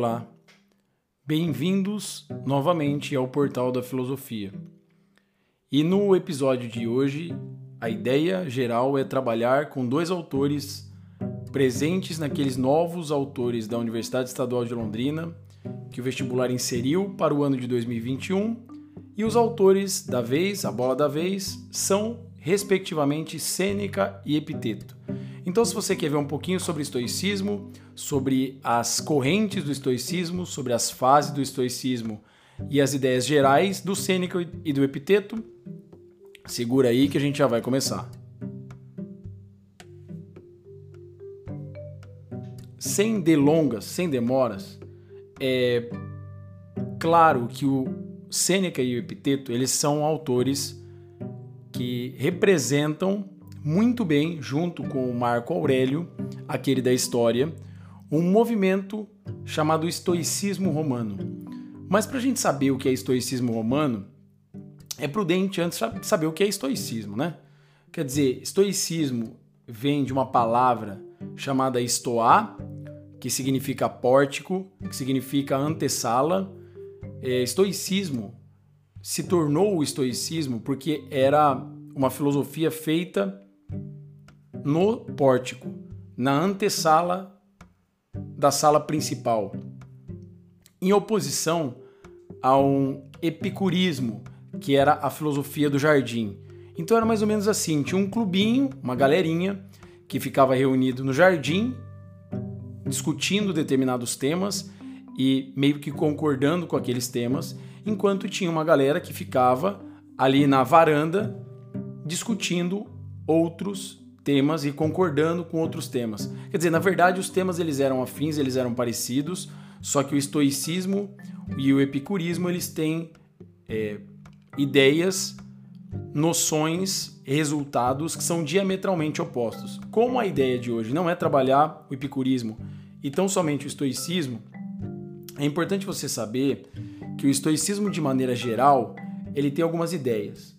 olá. Bem-vindos novamente ao Portal da Filosofia. E no episódio de hoje, a ideia geral é trabalhar com dois autores presentes naqueles novos autores da Universidade Estadual de Londrina que o vestibular inseriu para o ano de 2021 e os autores da vez, a bola da vez, são respectivamente Sêneca e Epiteto. Então, se você quer ver um pouquinho sobre estoicismo, sobre as correntes do estoicismo, sobre as fases do estoicismo e as ideias gerais do Sêneca e do Epiteto, segura aí que a gente já vai começar. Sem delongas, sem demoras, é claro que o Sêneca e o Epiteto, eles são autores que representam muito bem, junto com o Marco Aurélio, aquele da história, um movimento chamado estoicismo romano. Mas para a gente saber o que é estoicismo romano, é prudente antes saber o que é estoicismo, né? Quer dizer, estoicismo vem de uma palavra chamada estoá, que significa pórtico, que significa antessala. É, estoicismo se tornou o estoicismo porque era uma filosofia feita no pórtico, na antessala da sala principal, em oposição a um epicurismo, que era a filosofia do jardim. Então era mais ou menos assim: tinha um clubinho, uma galerinha, que ficava reunido no jardim, discutindo determinados temas e meio que concordando com aqueles temas, enquanto tinha uma galera que ficava ali na varanda discutindo outros temas e concordando com outros temas. Quer dizer, na verdade, os temas eles eram afins, eles eram parecidos, só que o estoicismo e o epicurismo eles têm é, ideias, noções, resultados que são diametralmente opostos. Como a ideia de hoje não é trabalhar o epicurismo e tão somente o estoicismo, é importante você saber que o estoicismo, de maneira geral, ele tem algumas ideias.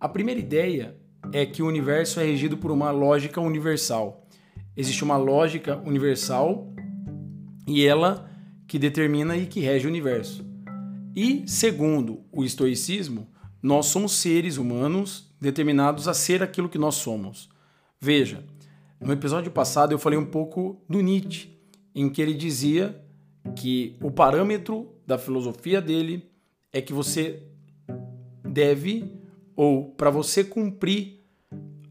A primeira ideia é que o universo é regido por uma lógica universal. Existe uma lógica universal e ela que determina e que rege o universo. E, segundo o estoicismo, nós somos seres humanos determinados a ser aquilo que nós somos. Veja, no episódio passado eu falei um pouco do Nietzsche, em que ele dizia que o parâmetro da filosofia dele é que você deve, ou para você cumprir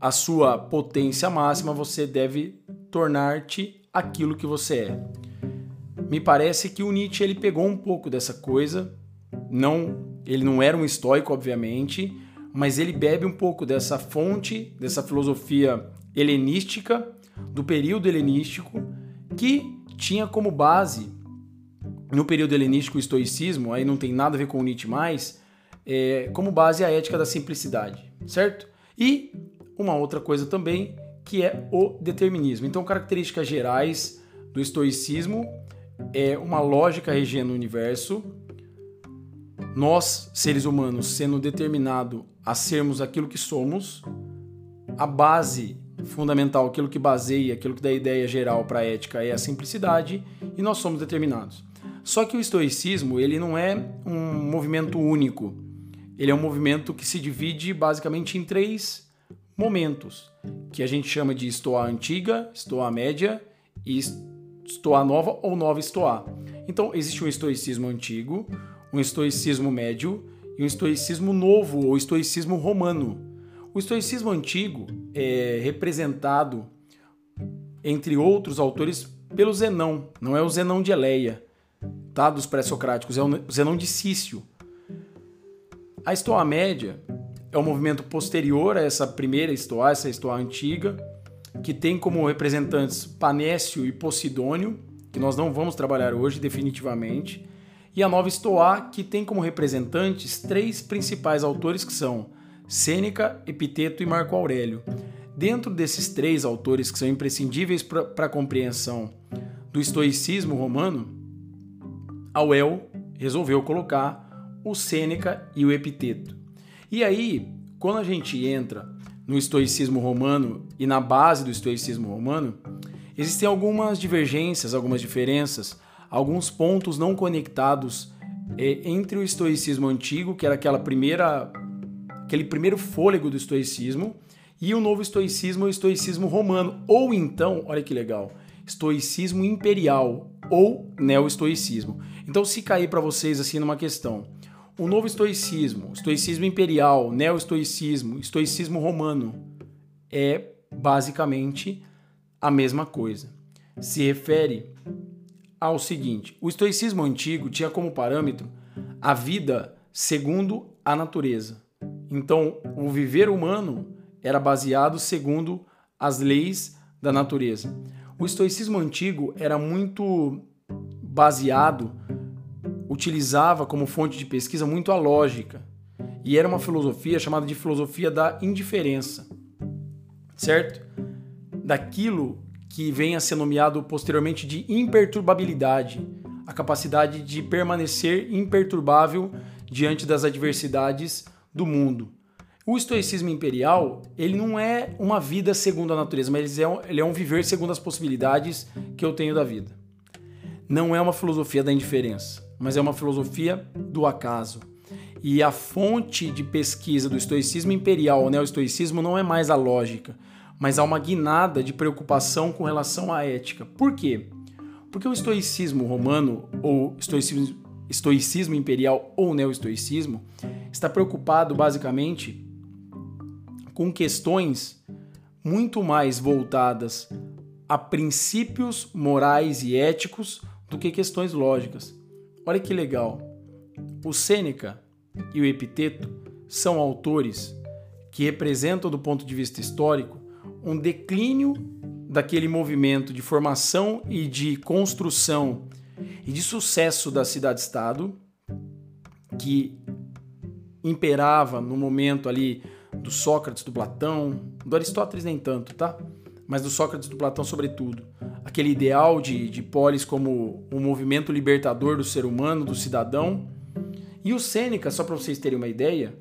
a sua potência máxima, você deve tornar-te aquilo que você é. Me parece que o Nietzsche ele pegou um pouco dessa coisa, não, ele não era um estoico, obviamente, mas ele bebe um pouco dessa fonte, dessa filosofia helenística, do período helenístico, que tinha como base, no período helenístico, o estoicismo, aí não tem nada a ver com o Nietzsche mais, é, como base a ética da simplicidade, certo? E uma outra coisa também, que é o determinismo. Então, características gerais do estoicismo é uma lógica regendo o universo, nós, seres humanos, sendo determinado a sermos aquilo que somos, a base fundamental, aquilo que baseia, aquilo que dá ideia geral para a ética é a simplicidade e nós somos determinados. Só que o estoicismo, ele não é um movimento único. Ele é um movimento que se divide basicamente em três momentos, que a gente chama de estoa antiga, estoa média e estoa nova ou nova estoa. Então, existe um estoicismo antigo, um estoicismo médio e um estoicismo novo ou estoicismo romano. O estoicismo antigo é representado, entre outros autores, pelo Zenão. Não é o Zenão de Eleia, tá? dos pré-socráticos, é o Zenão de Cício. A Estoa Média é um movimento posterior a essa primeira Estoa, essa Estoa antiga, que tem como representantes Panécio e Posidônio, que nós não vamos trabalhar hoje definitivamente, e a nova Estoa, que tem como representantes três principais autores que são Sêneca, Epiteto e Marco Aurélio. Dentro desses três autores que são imprescindíveis para a compreensão do estoicismo romano, Auel resolveu colocar o Sêneca e o Epiteto. E aí, quando a gente entra no estoicismo romano e na base do estoicismo romano, existem algumas divergências, algumas diferenças, alguns pontos não conectados é, entre o estoicismo antigo, que era aquela primeira, aquele primeiro fôlego do estoicismo, e o novo estoicismo, o estoicismo romano, ou então, olha que legal, estoicismo imperial ou neo-estoicismo. Então, se cair para vocês assim numa questão, o novo estoicismo, estoicismo imperial, neo-estoicismo, estoicismo romano, é basicamente a mesma coisa. Se refere ao seguinte: o estoicismo antigo tinha como parâmetro a vida segundo a natureza. Então, o viver humano era baseado segundo as leis da natureza. O estoicismo antigo era muito baseado, utilizava como fonte de pesquisa muito a lógica. E era uma filosofia chamada de filosofia da indiferença. Certo? Daquilo que vem a ser nomeado posteriormente de imperturbabilidade, a capacidade de permanecer imperturbável diante das adversidades do mundo. O estoicismo imperial, ele não é uma vida segundo a natureza, mas ele é, um, é viver segundo as possibilidades que eu tenho da vida. Não é uma filosofia da indiferença, mas é uma filosofia do acaso. E a fonte de pesquisa do estoicismo imperial, o neo-estoicismo, não é mais a lógica, mas há uma guinada de preocupação com relação à ética. Por quê? Porque o estoicismo romano, ou estoicismo, estoicismo imperial ou neo-estoicismo, está preocupado basicamente com questões muito mais voltadas a princípios morais e éticos do que questões lógicas. Olha que legal. O Sêneca e o Epiteto são autores que representam, do ponto de vista histórico, um declínio daquele movimento de formação e de construção e de sucesso da cidade-estado que imperava no momento ali do Sócrates, do Platão, do Aristóteles nem tanto, tá? Mas do Sócrates, do Platão sobretudo. Aquele ideal de, de polis como um movimento libertador do ser humano, do cidadão. E o Sêneca, só para vocês terem uma ideia,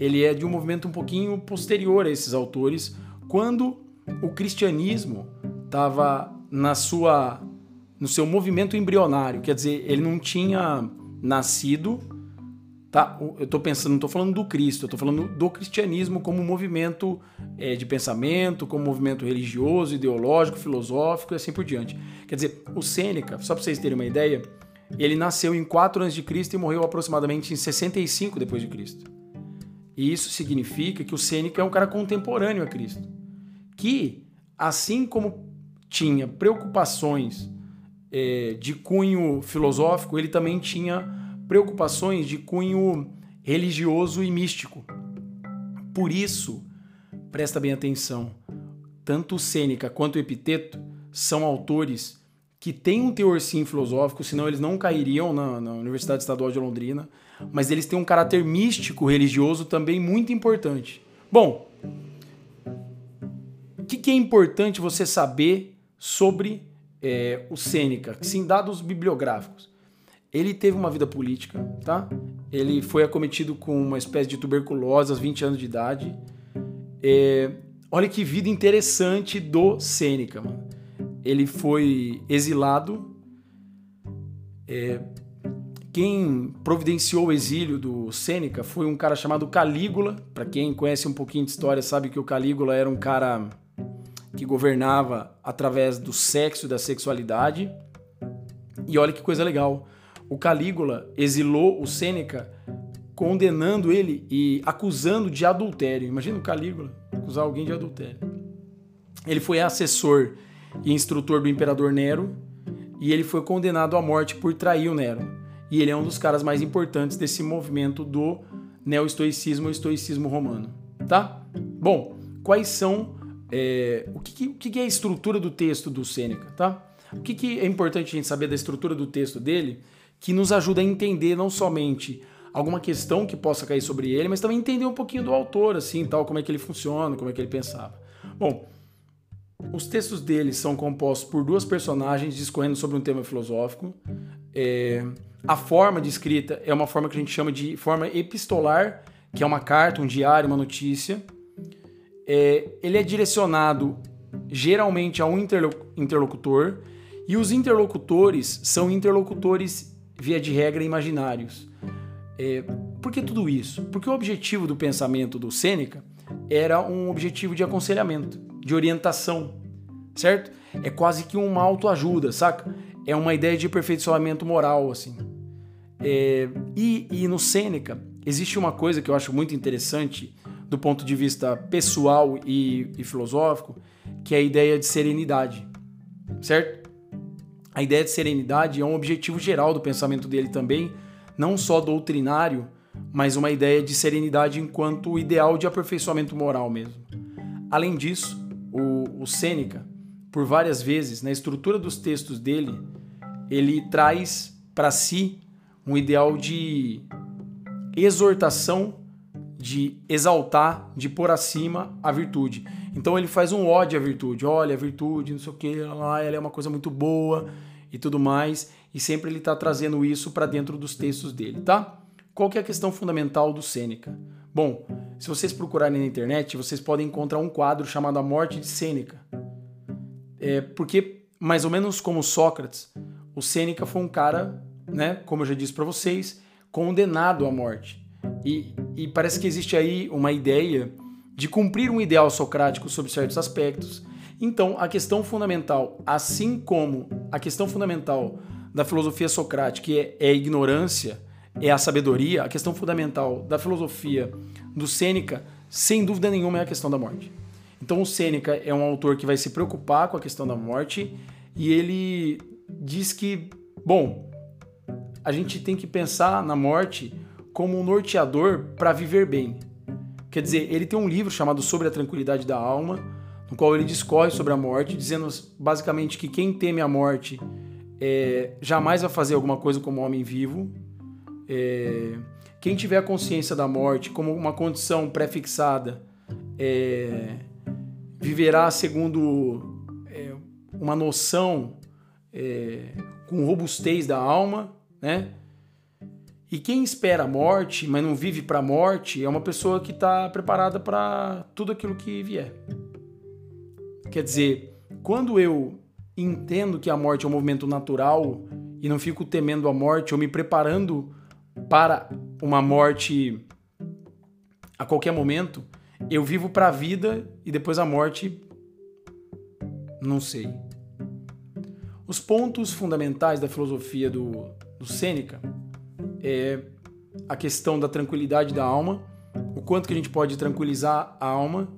ele é de um movimento um pouquinho posterior a esses autores, quando o cristianismo estava na sua no seu movimento embrionário, quer dizer, ele não tinha nascido Tá? Eu estou pensando, não estou falando do Cristo, eu estou falando do cristianismo como movimento é, de pensamento, como movimento religioso, ideológico, filosófico e assim por diante. Quer dizer, o Sêneca, só para vocês terem uma ideia, ele nasceu em 4 a.C. e morreu aproximadamente em 65 depois de Cristo. E isso significa que o Sêneca é um cara contemporâneo a Cristo, que assim como tinha preocupações é, de cunho filosófico, ele também tinha preocupações de cunho religioso e místico. Por isso, presta bem atenção, tanto Sêneca quanto Epiteto são autores que têm um teor sim filosófico, senão eles não cairiam na, na Universidade Estadual de Londrina, mas eles têm um caráter místico religioso também muito importante. Bom, o que, que, é importante você saber sobre é, o Sêneca, sim, dados bibliográficos? Ele teve uma vida política, tá? Ele foi acometido com uma espécie de tuberculose aos 20 anos de idade. É, olha que vida interessante do Sêneca, mano. Ele foi exilado. É, quem providenciou o exílio do Sêneca foi um cara chamado Calígula. Para quem conhece um pouquinho de história, sabe que o Calígula era um cara que governava através do sexo e da sexualidade. E olha que coisa legal o Calígula exilou o Sêneca, condenando ele e acusando de adultério. Imagina o Calígula acusar alguém de adultério. Ele foi assessor e instrutor do imperador Nero e ele foi condenado à morte por trair o Nero. E ele é um dos caras mais importantes desse movimento do neo-estoicismo, estoicismo romano. Tá? Bom, quais são. É, o, que, o que é a estrutura do texto do Sêneca? Tá? O que, que é importante a gente saber da estrutura do texto dele? Que nos ajuda a entender não somente alguma questão que possa cair sobre ele, mas também entender um pouquinho do autor, assim, tal, como é que ele funciona, como é que ele pensava. Bom, os textos dele são compostos por duas personagens discorrendo sobre um tema filosófico. É, a forma de escrita é uma forma que a gente chama de forma epistolar, que é uma carta, um diário, uma notícia. É, ele é direcionado geralmente a um interlocutor E os interlocutores são interlocutores, via de regra, imaginários. É, por que tudo isso? Porque o objetivo do pensamento do Sêneca era um objetivo de aconselhamento, de orientação, certo? É quase que uma autoajuda, saca? É uma ideia de aperfeiçoamento moral, assim. É, e, e no Sêneca existe uma coisa que eu acho muito interessante do ponto de vista pessoal e, e filosófico, que é a ideia de serenidade, certo? A ideia de serenidade é um objetivo geral do pensamento dele também, não só doutrinário, mas uma ideia de serenidade enquanto ideal de aperfeiçoamento moral mesmo. Além disso, o, o Sêneca, por várias vezes, na estrutura dos textos dele, ele traz para si um ideal de exortação, de exaltar, de pôr acima a virtude. Então ele faz um ódio à virtude. Olha, a virtude, não sei o que, ela é uma coisa muito boa e tudo mais. E sempre ele está trazendo isso para dentro dos textos dele, tá? Qual que é a questão fundamental do Sêneca? Bom, se vocês procurarem na internet, vocês podem encontrar um quadro chamado A Morte de Sêneca. É porque, mais ou menos como Sócrates, o Sêneca foi um cara, né, como eu já disse para vocês, condenado à morte. E, e parece que existe aí uma ideia de cumprir um ideal socrático sobre certos aspectos. Então, a questão fundamental, assim como a questão fundamental da filosofia socrática é, é a ignorância, é a sabedoria, a questão fundamental da filosofia do Sêneca, sem dúvida nenhuma, é a questão da morte. Então, o Sêneca é um autor que vai se preocupar com a questão da morte e ele diz que, bom, a gente tem que pensar na morte como um norteador para viver bem. Quer dizer, ele tem um livro chamado Sobre a Tranquilidade da Alma, no qual ele discorre sobre a morte, dizendo basicamente que quem teme a morte é, jamais vai fazer alguma coisa como homem vivo. É, quem tiver a consciência da morte como uma condição pré-fixada é, viverá segundo é, uma noção é, com robustez da alma, né? E quem espera a morte, mas não vive para a morte, é uma pessoa que está preparada para tudo aquilo que vier. Quer dizer, quando eu entendo que a morte é um movimento natural e não fico temendo a morte ou me preparando para uma morte a qualquer momento, eu vivo para a vida e depois a morte não sei. Os pontos fundamentais da filosofia do, do Sêneca é a questão da tranquilidade da alma, o quanto que a gente pode tranquilizar a alma,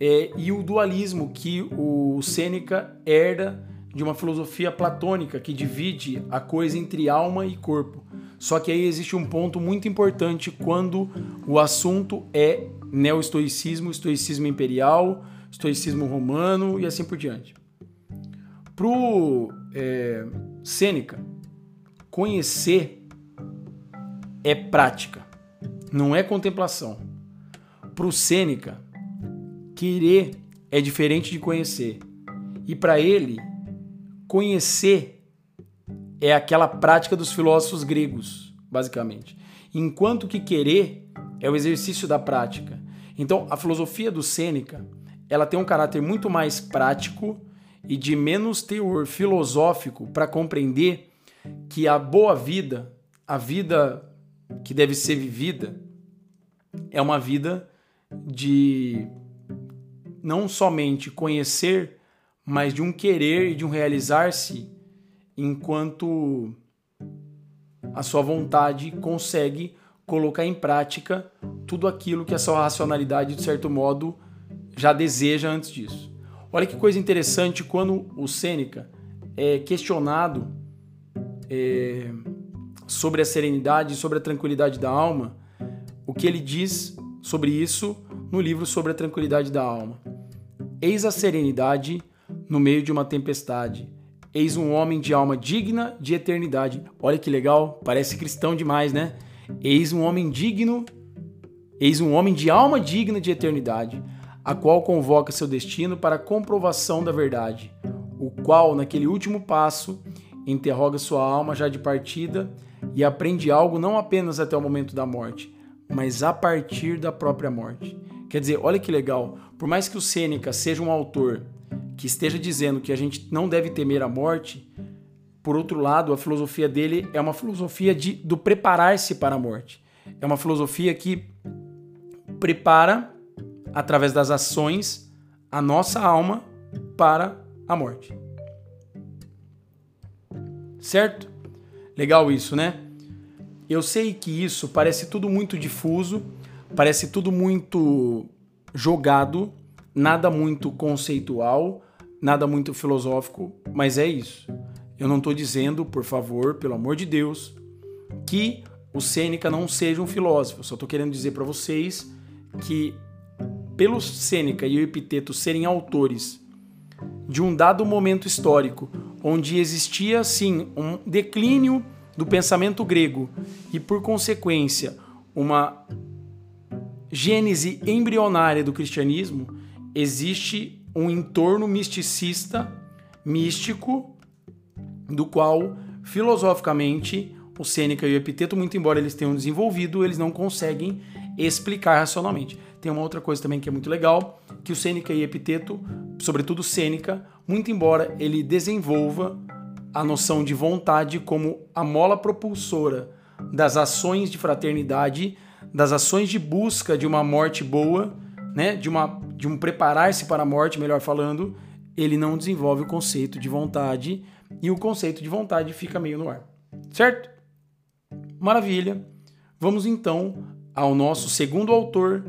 é, e o dualismo que o Sêneca herda de uma filosofia platônica que divide a coisa entre alma e corpo. Só que aí existe um ponto muito importante quando o assunto é neo-estoicismo, estoicismo imperial, estoicismo romano e assim por diante. Para o é, Sêneca, conhecer é prática, não é contemplação. Para o Sêneca, querer é diferente de conhecer. E para ele, conhecer é aquela prática dos filósofos gregos, basicamente. Enquanto que querer é o exercício da prática. Então, a filosofia do Sêneca, ela tem um caráter muito mais prático e de menos teor filosófico para compreender que a boa vida, a vida que deve ser vivida, é uma vida de não somente conhecer, mas de um querer e de um realizar-se enquanto a sua vontade consegue colocar em prática tudo aquilo que a sua racionalidade, de certo modo, já deseja antes disso. Olha que coisa interessante quando o Sêneca é questionado é, sobre a serenidade, sobre a tranquilidade da alma, o que ele diz sobre isso no livro Sobre a Tranquilidade da Alma. Eis a serenidade no meio de uma tempestade. Eis um homem de alma digna de eternidade. Olha que legal, parece cristão demais, né? Eis um homem digno, eis um homem de alma digna de eternidade, a qual convoca seu destino para a comprovação da verdade, o qual, naquele último passo, interroga sua alma já de partida e aprende algo não apenas até o momento da morte, mas a partir da própria morte. Quer dizer, olha que legal, por mais que o Sêneca seja um autor que esteja dizendo que a gente não deve temer a morte, por outro lado, a filosofia dele é uma filosofia de, do preparar-se para a morte. É uma filosofia que prepara, através das ações, a nossa alma para a morte. Certo? Legal isso, né? Eu sei que isso parece tudo muito difuso, parece tudo muito jogado, nada muito conceitual, nada muito filosófico, mas é isso. Eu não estou dizendo, por favor, pelo amor de Deus, que o Sêneca não seja um filósofo. Só estou querendo dizer para vocês que, pelo Sêneca e o Epiteto serem autores de um dado momento histórico onde existia, sim, um declínio do pensamento grego e, por consequência, uma gênese embrionária do cristianismo, existe um entorno misticista, místico, do qual, filosoficamente, o Sêneca e o Epiteto, muito embora eles tenham desenvolvido, eles não conseguem explicar racionalmente. Tem uma outra coisa também que é muito legal, que o Sêneca e Epiteto, sobretudo Sêneca, muito embora ele desenvolva a noção de vontade como a mola propulsora das ações de fraternidade, das ações de busca de uma morte boa, né, de uma de um preparar-se para a morte, melhor falando, ele não desenvolve o conceito de vontade e o conceito de vontade fica meio no ar. Certo? Maravilha. Vamos então ao nosso segundo autor,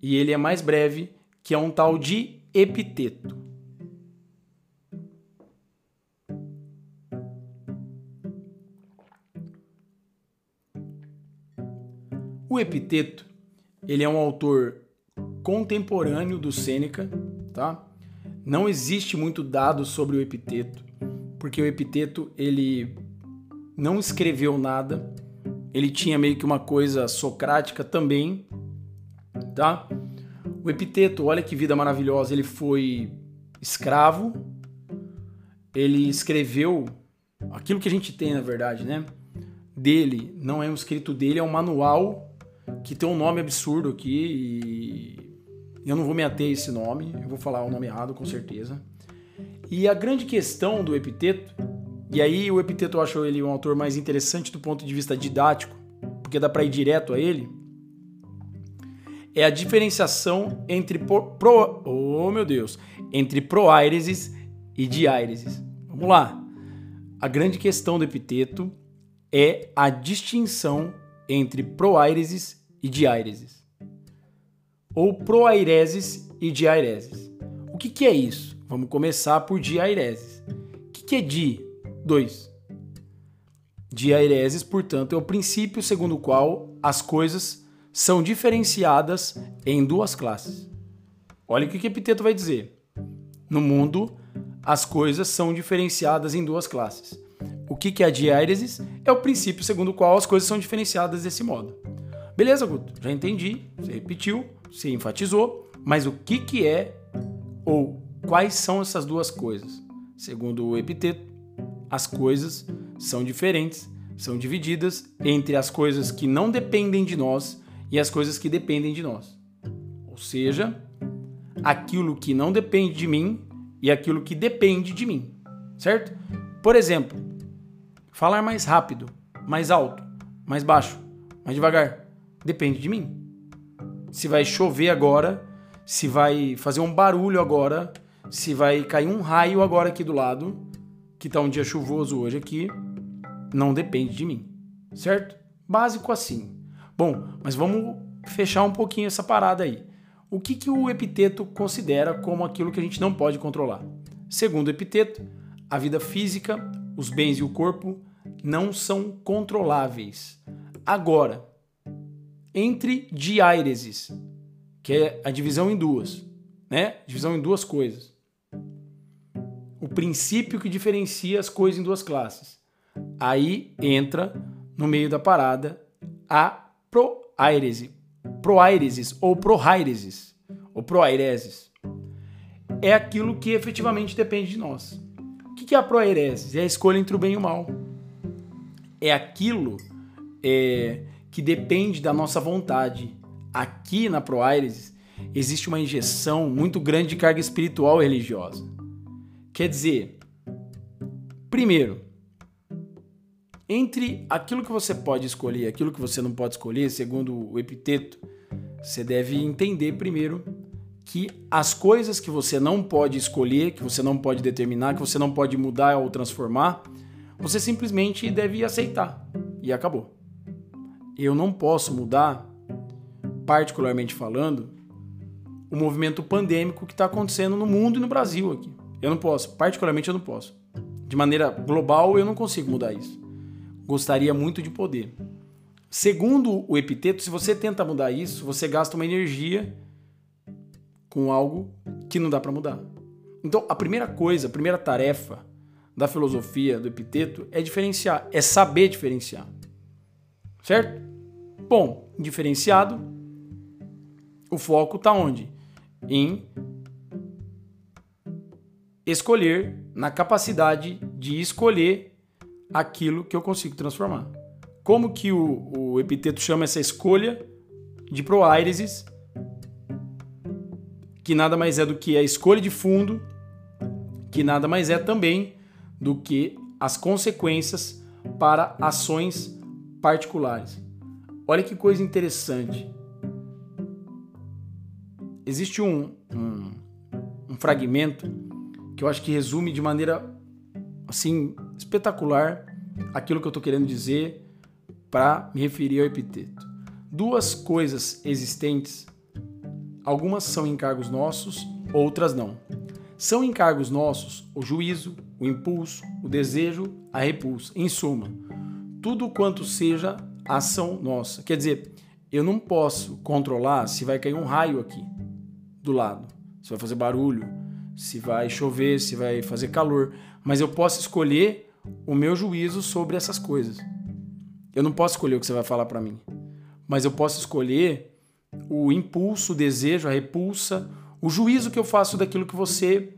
e ele é mais breve, que é um tal de Epiteto. O Epiteto, ele é um autor contemporâneo do Sêneca, tá? Não existe muito dado sobre o Epiteto, porque o Epiteto ele não escreveu nada. Ele tinha meio que uma coisa socrática também, tá? O Epiteto, olha que vida maravilhosa, ele foi escravo. Ele escreveu aquilo que a gente tem, na verdade, né? Dele, não é um escrito dele, é um manual que tem um nome absurdo aqui e eu não vou me ater a esse nome, eu vou falar o nome errado com certeza. E a grande questão do epiteto, e aí o epiteto eu acho ele um autor mais interessante do ponto de vista didático, porque dá para ir direto a ele, é a diferenciação entre pro, pro oh meu Deus, entre proaireses e diaireses. Vamos lá. A grande questão do epiteto é a distinção entre proaireses e diaireses, ou proaireses e diaireses. O que, que é isso? Vamos começar por diaireses. O que, que é di? Dois. Diaireses, portanto, é o princípio segundo o qual as coisas são diferenciadas em duas classes. Olha o que o Epiteto vai dizer. No mundo, as coisas são diferenciadas em duas classes. O que é a diaireses? É o princípio segundo o qual as coisas são diferenciadas desse modo. Beleza, Guto, já entendi, você repetiu, você enfatizou, mas o que, que é ou quais são essas duas coisas? Segundo o epiteto, as coisas são diferentes, são divididas entre as coisas que não dependem de nós e as coisas que dependem de nós. Ou seja, aquilo que não depende de mim e aquilo que depende de mim, certo? Por exemplo, falar mais rápido, mais alto, mais baixo, mais devagar. Depende de mim. Se vai chover agora, se vai fazer um barulho agora, se vai cair um raio agora aqui do lado, que tá um dia chuvoso hoje aqui, não depende de mim, certo? Básico assim. Bom, mas vamos fechar um pouquinho essa parada aí. O que, que o epiteto considera como aquilo que a gente não pode controlar? Segundo o epiteto, a vida física, os bens e o corpo não são controláveis. Agora, entre diáreses, que é a divisão em duas, né? Divisão em duas coisas. O princípio que diferencia as coisas em duas classes. Aí entra no meio da parada a proairese, proaireses ou proaireses ou proaireses. É aquilo que efetivamente depende de nós. Que é a proaireses? É a escolha entre o bem e o mal. É aquilo é, que depende da nossa vontade. Aqui na ProAires existe uma injeção muito grande de carga espiritual e religiosa. Quer dizer, primeiro, entre aquilo que você pode escolher e aquilo que você não pode escolher, segundo o epiteto, você deve entender primeiro que as coisas que você não pode escolher, que você não pode determinar, que você não pode mudar ou transformar, você simplesmente deve aceitar e acabou. Eu não posso mudar, particularmente falando, o movimento pandêmico que está acontecendo no mundo e no Brasil aqui. Eu não posso, particularmente eu não posso. De maneira global, eu não consigo mudar isso. Gostaria muito de poder. Segundo o epiteto, se você tenta mudar isso, você gasta uma energia com algo que não dá para mudar. Então, a primeira coisa, a primeira tarefa da filosofia do epiteto é diferenciar, é saber diferenciar. Certo? Bom, diferenciado, o foco está onde? Em escolher, na capacidade de escolher aquilo que eu consigo transformar. Como que o, o epiteto chama essa escolha de proairesis, que nada mais é do que a escolha de fundo, que nada mais é também do que as consequências para ações particulares. Olha que coisa interessante. Existe um, um, um fragmento que eu acho que resume de maneira assim espetacular aquilo que eu estou querendo dizer para me referir ao epiteto. Duas coisas existentes, algumas são encargos nossos, outras não. São encargos nossos o juízo, o impulso, o desejo, a repulsa. Em suma, tudo quanto seja ação nossa. Quer dizer, eu não posso controlar se vai cair um raio aqui do lado, se vai fazer barulho, se vai chover, se vai fazer calor, mas eu posso escolher o meu juízo sobre essas coisas. Eu não posso escolher o que você vai falar para mim, mas eu posso escolher o impulso, o desejo, a repulsa, o juízo que eu faço daquilo que você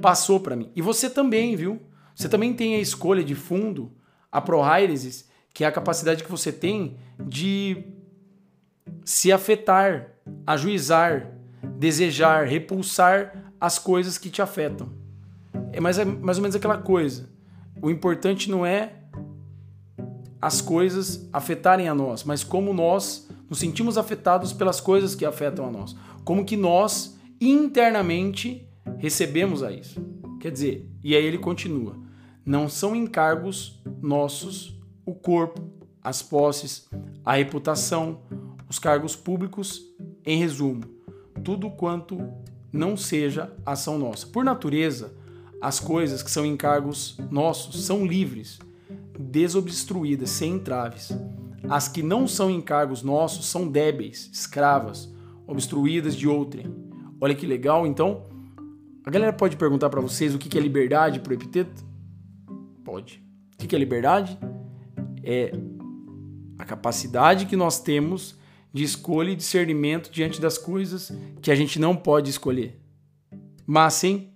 passou para mim. E você também, viu? Você também tem a escolha de fundo, a prohairesis, que é a capacidade que você tem de se afetar, ajuizar, desejar, repulsar as coisas que te afetam. É mais, é mais ou menos aquela coisa. O importante não é as coisas afetarem a nós, mas como nós nos sentimos afetados pelas coisas que afetam a nós. Como que nós internamente recebemos a isso. Quer dizer, e aí ele continua: não são encargos nossos o corpo, as posses, a reputação, os cargos públicos, em resumo, tudo quanto não seja ação nossa. Por natureza, as coisas que são encargos nossos são livres, desobstruídas, sem entraves. As que não são encargos nossos são débeis, escravas, obstruídas de outrem. Olha que legal, então, a galera pode perguntar para vocês o que é liberdade pro epiteto? Pode. O que é liberdade? É a capacidade que nós temos de escolha e discernimento diante das coisas que a gente não pode escolher. Mas sim,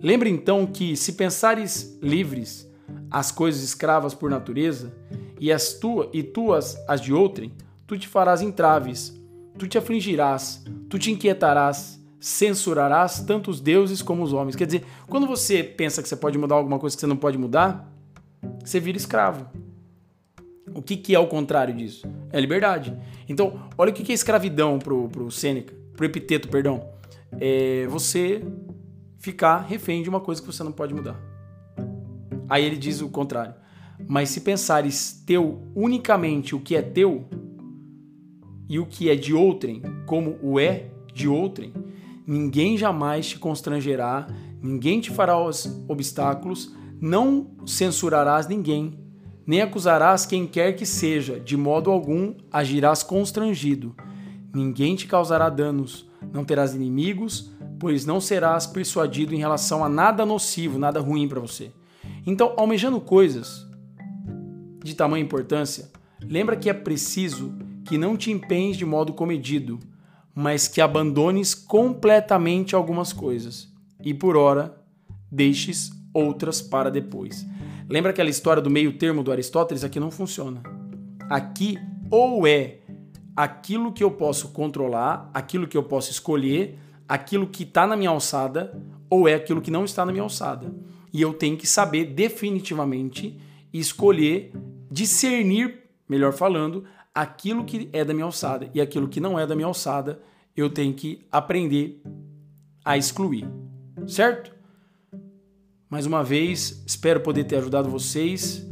lembre então que se pensares livres as coisas escravas por natureza e as tuas e tuas as de outrem, tu te farás entraves, tu te afligirás, tu te inquietarás censurarás tanto os deuses como os homens. Quer dizer, quando você pensa que você pode mudar alguma coisa que você não pode mudar, você vira escravo. O que, que é o contrário disso? É liberdade. Então, olha o que, que é escravidão pro, pro Sêneca, pro Epiteto, perdão. É você ficar refém de uma coisa que você não pode mudar. Aí ele diz o contrário. Mas se pensares teu unicamente o que é teu e o que é de outrem, como o é de outrem, ninguém jamais te constrangerá, ninguém te fará os obstáculos, não censurarás ninguém, nem acusarás quem quer que seja, de modo algum agirás constrangido. Ninguém te causará danos, não terás inimigos, pois não serás persuadido em relação a nada nocivo, nada ruim para você. Então, almejando coisas de tamanha importância, lembra que é preciso que não te empenhes de modo comedido, mas que abandones completamente algumas coisas e por ora deixes outras para depois. Lembra aquela história do meio termo do Aristóteles? Aqui não funciona. Aqui ou é aquilo que eu posso controlar, aquilo que eu posso escolher, aquilo que está na minha alçada, ou é aquilo que não está na minha alçada. E eu tenho que saber definitivamente escolher, discernir, melhor falando, aquilo que é da minha alçada e aquilo que não é da minha alçada, eu tenho que aprender a excluir. Certo? Mais uma vez, espero poder ter ajudado vocês.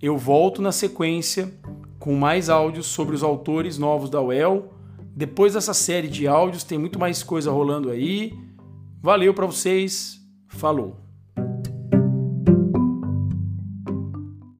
Eu volto na sequência com mais áudios sobre os autores novos da UEL. Depois dessa série de áudios, tem muito mais coisa rolando aí. Valeu para vocês. Falou.